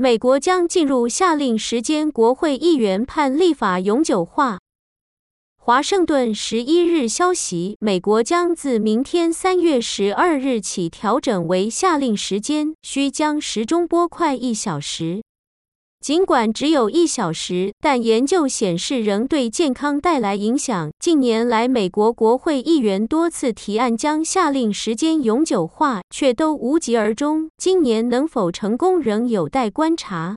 美国将进入夏令时间，国会议员判立法永久化。华盛顿十一日消息，美国将自明天三月十二日起调整为夏令时间，需将时钟拨快一小时。尽管只有一小时，但研究显示仍对健康带来影响。近年来，美国国会议员多次提案将夏令时间永久化，却都无疾而终。今年能否成功，仍有待观察。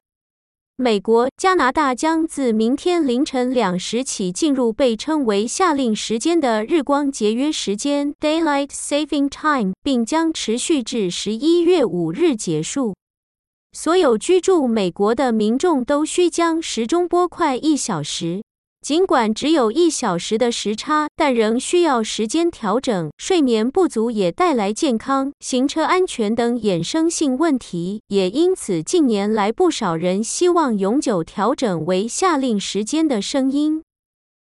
美国、加拿大将自明天凌晨两时起进入被称为夏令时间的日光节约时间 （Daylight Saving Time），并将持续至十一月五日结束。所有居住美国的民众都需将时钟拨快一小时，尽管只有一小时的时差，但仍需要时间调整。睡眠不足也带来健康、行车安全等衍生性问题，也因此近年来不少人希望永久调整为夏令时间的声音。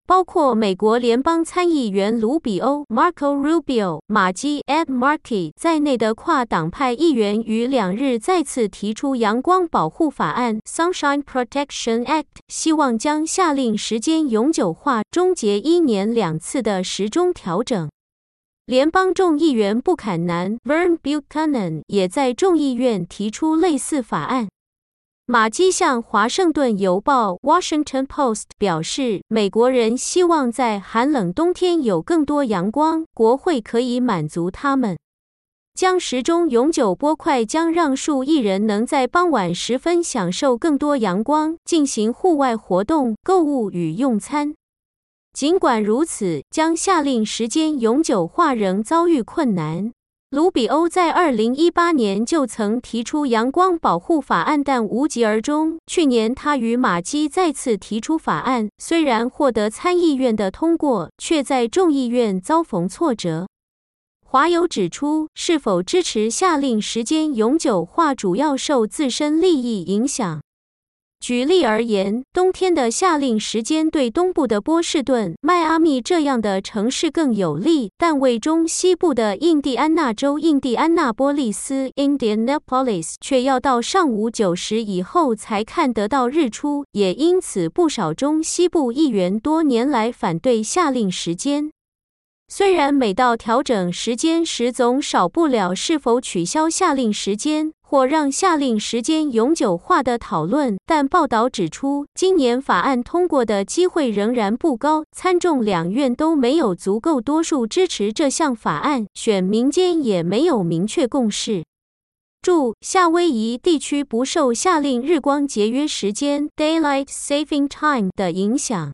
包括美国联邦参议员卢比欧 （Marco Rubio）、马基 （Ed Markey） 在内的跨党派议员于两日再次提出阳光保护法案 （Sunshine Protection Act），希望将夏令时间永久化，终结一年两次的时钟调整。联邦众议员布坎南 （Vern Buchanan） 也在众议院提出类似法案。马基向《华盛顿邮报》（Washington Post） 表示，美国人希望在寒冷冬天有更多阳光，国会可以满足他们。将时钟永久拨快将让数亿人能在傍晚时分享受更多阳光，进行户外活动、购物与用餐。尽管如此，将下令时间永久化仍遭遇困难。卢比欧在二零一八年就曾提出阳光保护法案，但无疾而终。去年，他与马基再次提出法案，虽然获得参议院的通过，却在众议院遭逢挫折。华友指出，是否支持下令时间永久化，主要受自身利益影响。举例而言，冬天的夏令时间对东部的波士顿、迈阿密这样的城市更有利，但为中西部的印第安纳州印第安纳波利斯 （Indianapolis） 却要到上午九时以后才看得到日出。也因此，不少中西部议员多年来反对夏令时间。虽然每到调整时间时，总少不了是否取消夏令时间或让下令时间永久化的讨论，但报道指出，今年法案通过的机会仍然不高，参众两院都没有足够多数支持这项法案，选民间也没有明确共识。注：夏威夷地区不受夏令日光节约时间 （Daylight Saving Time） 的影响。